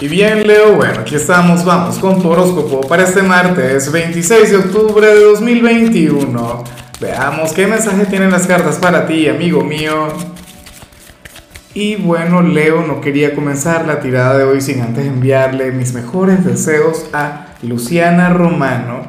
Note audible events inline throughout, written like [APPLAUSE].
Y bien, Leo, bueno, aquí estamos, vamos con tu horóscopo para este martes 26 de octubre de 2021. Veamos qué mensaje tienen las cartas para ti, amigo mío. Y bueno, Leo, no quería comenzar la tirada de hoy sin antes enviarle mis mejores deseos a Luciana Romano.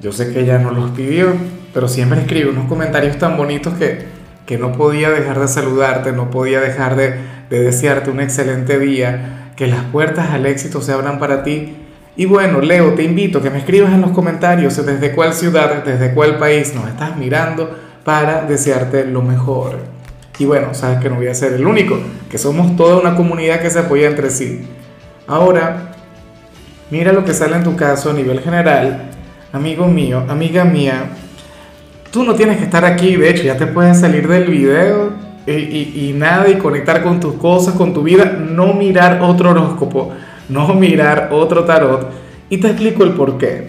Yo sé que ella no los pidió, pero siempre escribe unos comentarios tan bonitos que, que no podía dejar de saludarte, no podía dejar de, de desearte un excelente día que las puertas al éxito se abran para ti. Y bueno, Leo, te invito a que me escribas en los comentarios desde cuál ciudad, desde cuál país nos estás mirando para desearte lo mejor. Y bueno, sabes que no voy a ser el único, que somos toda una comunidad que se apoya entre sí. Ahora, mira lo que sale en tu caso a nivel general, amigo mío, amiga mía. Tú no tienes que estar aquí, de hecho ya te puedes salir del video y, nada, y conectar con tus cosas, con tu vida, no mirar otro horóscopo, no mirar otro tarot. Y te explico el por qué.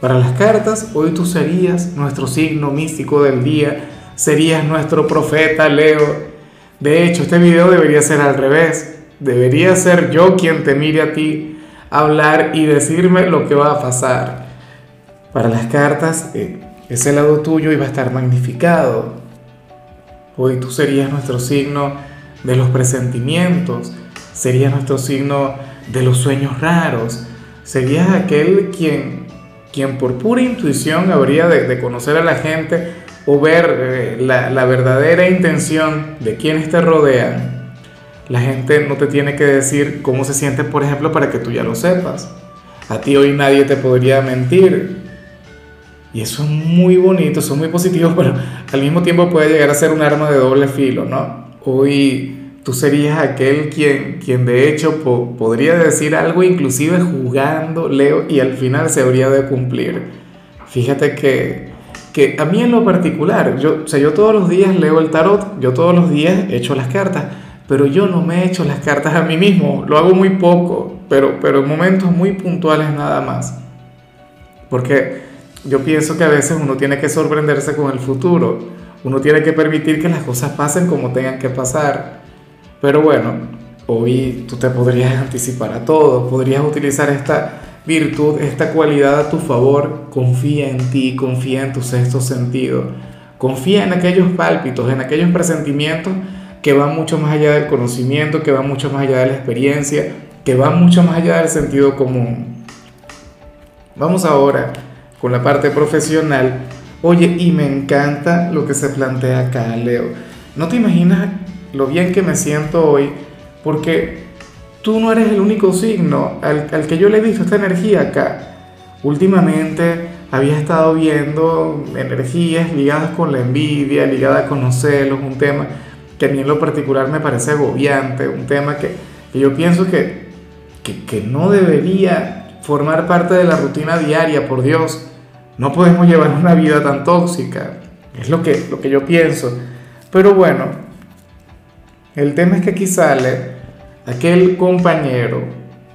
Para las cartas, hoy tú serías nuestro signo místico del día, serías nuestro profeta Leo. De hecho, este video debería ser al revés. Debería ser yo quien te mire a ti, hablar y decirme lo que va a pasar. Para las cartas, eh, ese lado tuyo iba a estar magnificado Hoy tú serías nuestro signo de los presentimientos, serías nuestro signo de los sueños raros, serías aquel quien, quien por pura intuición habría de, conocer a la gente o ver eh, la, la verdadera intención de quienes te rodean. La gente no te tiene que decir cómo se siente, por ejemplo, para que tú ya lo sepas. A ti hoy nadie te podría mentir. Y eso es muy bonito, es muy positivo, [LAUGHS] pero al mismo tiempo puede llegar a ser un arma de doble filo, ¿no? Hoy tú serías aquel quien, quien de hecho podría decir algo inclusive jugando, Leo, y al final se habría de cumplir. Fíjate que, que a mí en lo particular, yo, o sea, yo todos los días leo el tarot, yo todos los días echo las cartas, pero yo no me echo las cartas a mí mismo, lo hago muy poco, pero, pero en momentos muy puntuales nada más. Porque yo pienso que a veces uno tiene que sorprenderse con el futuro, uno tiene que permitir que las cosas pasen como tengan que pasar. Pero bueno, hoy tú te podrías anticipar a todo, podrías utilizar esta virtud, esta cualidad a tu favor, confía en ti, confía en tu sexto sentido, confía en aquellos pálpitos, en aquellos presentimientos que van mucho más allá del conocimiento, que van mucho más allá de la experiencia, que van mucho más allá del sentido común. Vamos ahora con la parte profesional. Oye, y me encanta lo que se plantea acá, Leo. No te imaginas lo bien que me siento hoy, porque tú no eres el único signo al, que yo le he visto esta energía acá. Últimamente había estado viendo energías ligadas con la envidia, ligadas con los celos, un tema que a mí en lo particular me parece agobiante, un tema que, yo pienso que, que, que no debería formar parte de la rutina diaria, por Dios. No podemos llevar una vida tan tóxica. Es lo que, lo que yo pienso. Pero bueno, el tema es que aquí sale aquel compañero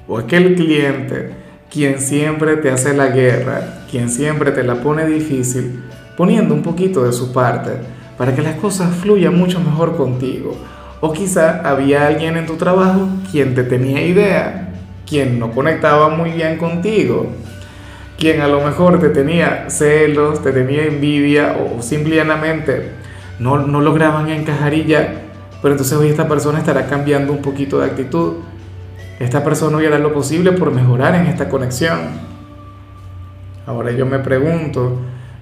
o aquel cliente quien siempre te hace la guerra, quien siempre te la pone difícil, poniendo un poquito de su parte para que las cosas fluyan mucho mejor contigo. O quizá había alguien en tu trabajo quien te tenía idea, quien no conectaba muy bien contigo, quien a lo mejor te tenía celos, te tenía envidia o simplemente no, no lograban encajar y ya, pero entonces hoy esta persona estará cambiando un poquito de actitud. Esta persona hoy hará lo posible por mejorar en esta conexión. Ahora yo me pregunto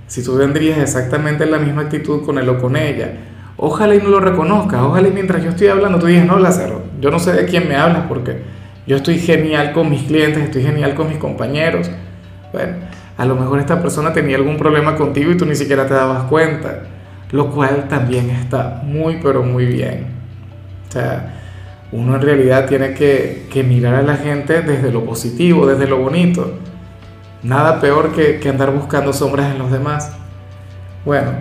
si tú tendrías exactamente la misma actitud con él o con ella. Ojalá y no lo reconozcas, ojalá y mientras yo estoy hablando tú digas, no, Lázaro, yo no sé de quién me hablas porque yo estoy genial con mis clientes, estoy genial con mis compañeros a lo mejor esta persona tenía algún problema contigo y tú ni siquiera te dabas cuenta, lo cual también está muy, pero muy bien. O sea, uno en realidad tiene que, mirar a la gente desde lo positivo, desde lo bonito. Nada peor que, que andar buscando sombras en los demás. Bueno,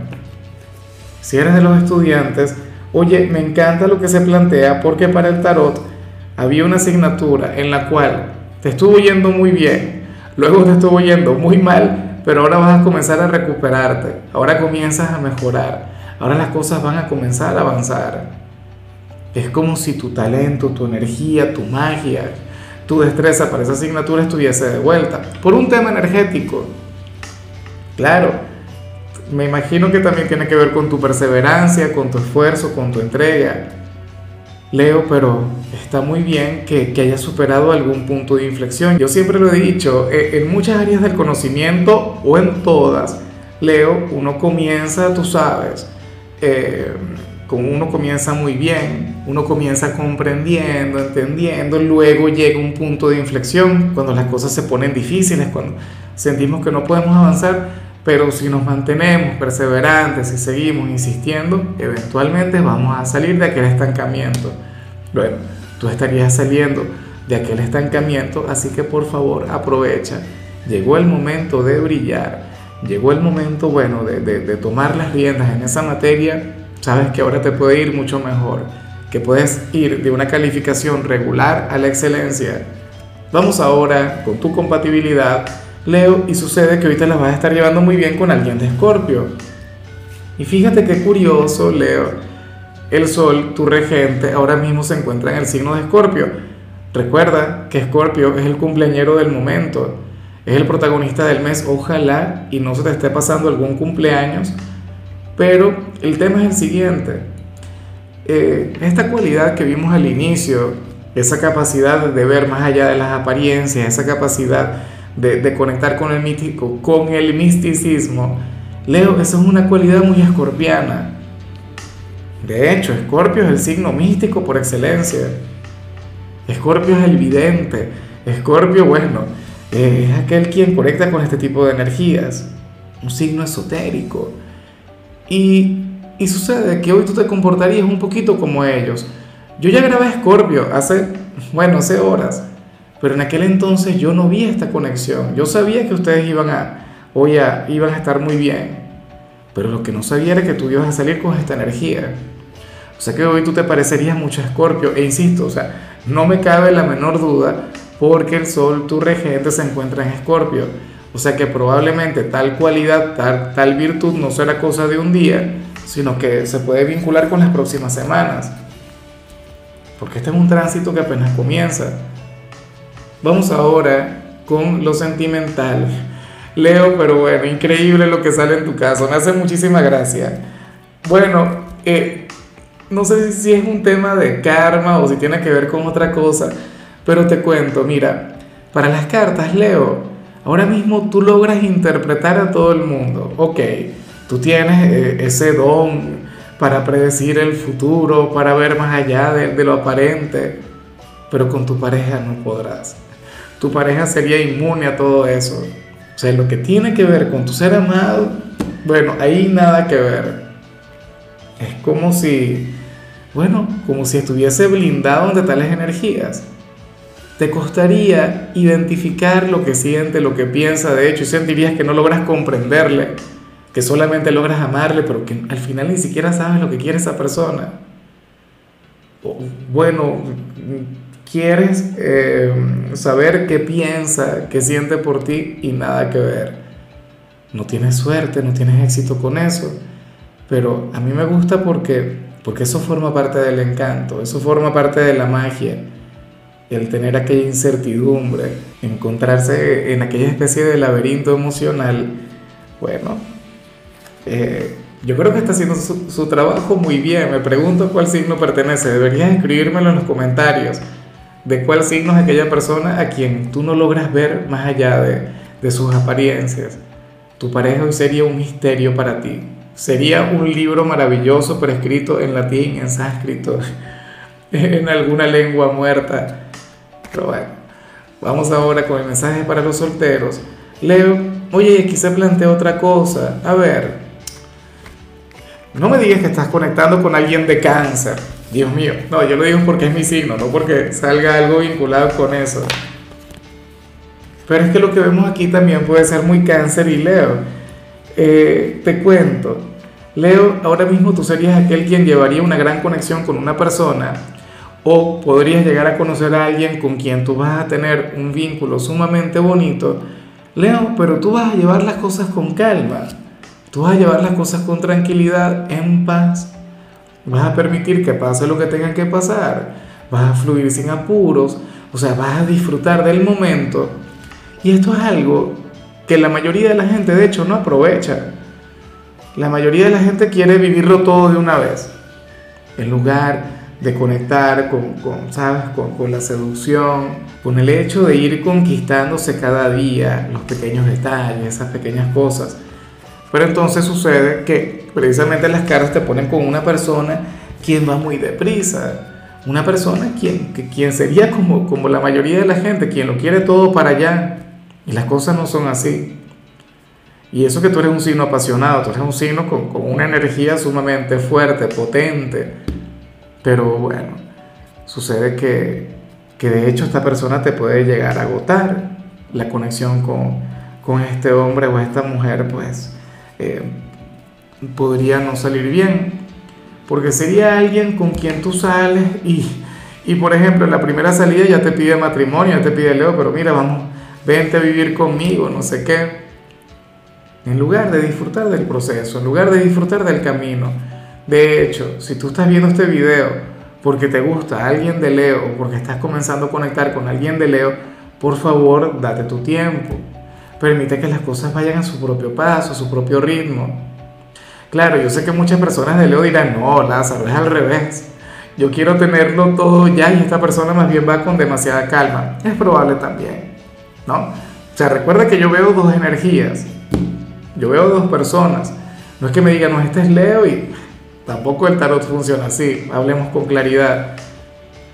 si eres de los estudiantes, oye, me encanta lo que se plantea porque para el tarot había una asignatura en la cual te estuvo yendo muy bien, Luego te estuvo yendo muy mal, pero ahora vas a comenzar a recuperarte. Ahora comienzas a mejorar. Ahora las cosas van a comenzar a avanzar. Es como si tu talento, tu energía, tu magia, tu destreza para esa asignatura estuviese de vuelta. Por un tema energético. Claro, me imagino que también tiene que ver con tu perseverancia, con tu esfuerzo, con tu entrega. Leo, pero está muy bien que, que hayas superado algún punto de inflexión. Yo siempre lo he dicho, e, en muchas áreas del conocimiento o en todas, Leo, uno comienza, tú sabes, eh, uno comienza muy bien, uno comienza comprendiendo, entendiendo, luego llega un punto de inflexión cuando las cosas se ponen difíciles, cuando sentimos que no podemos avanzar, pero si nos mantenemos perseverantes y seguimos insistiendo, eventualmente vamos a salir de aquel estancamiento. Bueno, tú estarías saliendo de aquel estancamiento, así que por favor aprovecha. Llegó el momento de brillar, llegó el momento, bueno, de, de tomar las riendas en esa materia. Sabes que ahora te puede ir mucho mejor, que puedes ir de una calificación regular a la excelencia. Vamos ahora con tu compatibilidad Leo, y sucede que ahorita las vas a estar llevando muy bien con alguien de Escorpio. Y fíjate qué curioso, Leo. El Sol, tu regente, ahora mismo se encuentra en el signo de Escorpio. Recuerda que Escorpio es el cumpleañero del momento, es el protagonista del mes. Ojalá y no se te esté pasando algún cumpleaños. Pero el tema es el siguiente. Eh, esta cualidad que vimos al inicio, esa capacidad de ver más allá de las apariencias, esa capacidad de, conectar con el mítico, con el misticismo, Leo, eso es una cualidad muy escorpiana. De hecho, Escorpio es el signo místico por excelencia. Escorpio es el vidente. Escorpio, bueno, es aquel quien conecta con este tipo de energías. Un signo esotérico. Y, y sucede que hoy tú te comportarías un poquito como ellos. Yo ya grabé Escorpio hace, bueno, hace horas. Pero en aquel entonces yo no vi esta conexión. Yo sabía que ustedes iban a, hoy a, iban a estar muy bien. Pero lo que no sabía era que tú ibas a salir con esta energía. O sea que hoy tú te parecerías mucho a Escorpio. E insisto, o sea, no me cabe la menor duda porque el Sol, tu regente, se encuentra en Escorpio. O sea que probablemente tal cualidad, tal, tal virtud no será cosa de un día, sino que se puede vincular con las próximas semanas. Porque este es un tránsito que apenas comienza. Vamos ahora con lo sentimental. Leo, pero bueno, increíble lo que sale en tu caso, me hace muchísima gracia. Bueno, eh, no sé si es un tema de karma o si tiene que ver con otra cosa, pero te cuento, mira, para las cartas, Leo, ahora mismo tú logras interpretar a todo el mundo. Ok, tú tienes eh, ese don para predecir el futuro, para ver más allá de lo aparente, pero con tu pareja no podrás tu pareja sería inmune a todo eso. O sea, lo que tiene que ver con tu ser amado, bueno, ahí nada que ver. Es como si, bueno, como si estuviese blindado ante tales energías. Te costaría identificar lo que siente, lo que piensa, de hecho, y sentirías que no logras comprenderle, que solamente logras amarle, pero que al final ni siquiera sabes lo que quiere esa persona. bueno, quieres eh, saber qué piensa, qué siente por ti y nada que ver. No tienes suerte, no tienes éxito con eso, pero a mí me gusta porque, porque eso forma parte del encanto, eso forma parte de la magia, el tener aquella incertidumbre, encontrarse en aquella especie de laberinto emocional, bueno, eh, yo creo que está haciendo su, su, trabajo muy bien. Me pregunto cuál signo pertenece. Deberías escribírmelo en los comentarios de cuál signo es aquella persona a quien tú no logras ver más allá de, de sus apariencias. Tu pareja hoy sería un misterio para ti. Sería un libro maravilloso, pero escrito en latín, en sánscrito, [LAUGHS] en alguna lengua muerta. Pero bueno, vamos ahora con el mensaje para los solteros. Leo, oye, se plantea otra cosa. A ver, no me digas que estás conectando con alguien de cáncer. Dios mío, no, yo lo digo porque es mi signo, no porque salga algo vinculado con eso. Pero es que lo que vemos aquí también puede ser muy cáncer y Leo. Eh, te cuento, Leo, ahora mismo tú serías aquel quien llevaría una gran conexión con una persona o podrías llegar a conocer a alguien con quien tú vas a tener un vínculo sumamente bonito. Leo, pero tú vas a llevar las cosas con calma, tú vas a llevar las cosas con tranquilidad, en paz Vas a permitir que pase lo que tenga que pasar. Vas a fluir sin apuros. O sea, vas a disfrutar del momento. Y esto es algo que la mayoría de la gente, de hecho, no aprovecha. La mayoría de la gente quiere vivirlo todo de una vez. En lugar de conectar con, ¿sabes? Con, la seducción, con el hecho de ir conquistándose cada día los pequeños detalles, esas pequeñas cosas. Pero entonces sucede que precisamente las caras te ponen con una persona quien va muy deprisa, una persona quien, quien sería como, como la mayoría de la gente, quien lo quiere todo para allá. Y las cosas no son así. Y eso que tú eres un signo apasionado, tú eres un signo con, con una energía sumamente fuerte, potente. Pero bueno, sucede que, que, de hecho esta persona te puede llegar a agotar la conexión con, con este hombre o esta mujer, pues eh, podría no salir bien. Porque sería alguien con quien tú sales y, y, por ejemplo, en la primera salida ya te pide matrimonio, ya te pide Leo, pero mira, vamos, vente a vivir conmigo, no sé qué. En lugar de disfrutar del proceso, en lugar de disfrutar del camino. De hecho, si tú estás viendo este video porque te gusta alguien de Leo, porque estás comenzando a conectar con alguien de Leo, por favor, date tu tiempo. Permite que las cosas vayan a su propio paso, a su propio ritmo. Claro, yo sé que muchas personas de Leo dirán, no, Lázaro, es al revés. Yo quiero tenerlo todo ya y esta persona más bien va con demasiada calma. Es probable también, ¿no? O sea, recuerda que yo veo dos energías. Yo veo dos personas. No es que me digan, no, este es Leo y tampoco el tarot funciona así. Hablemos con claridad.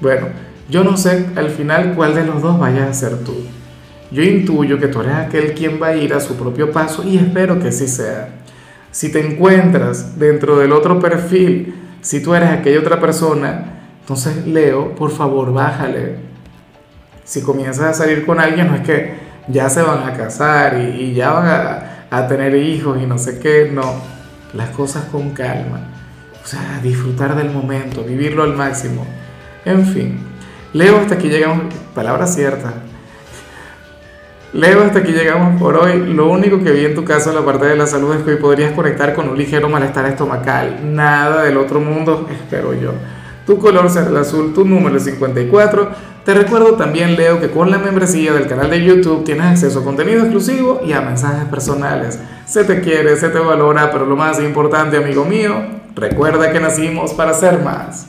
Bueno, yo no sé al final cuál de los dos vayas a ser tú. Yo intuyo que tú eres aquel quien va a ir a su propio paso y espero que sí sea. Si te encuentras dentro del otro perfil, si tú eres aquella otra persona, entonces Leo, por favor, bájale. Si comienzas a salir con alguien, no es que ya se van a casar y, ya van a, tener hijos y no sé qué, no. Las cosas con calma. O sea, disfrutar del momento, vivirlo al máximo. En fin, Leo, hasta aquí llegamos, palabra cierta, Leo, hasta aquí llegamos por hoy. Lo único que vi en tu caso en la parte de la salud es que hoy podrías conectar con un ligero malestar estomacal. Nada del otro mundo, espero yo. Tu color será el azul, tu número es 54. Te recuerdo también, Leo, que con la membresía del canal de YouTube tienes acceso a contenido exclusivo y a mensajes personales. Se te quiere, se te valora, pero lo más importante, amigo mío, recuerda que nacimos para ser más.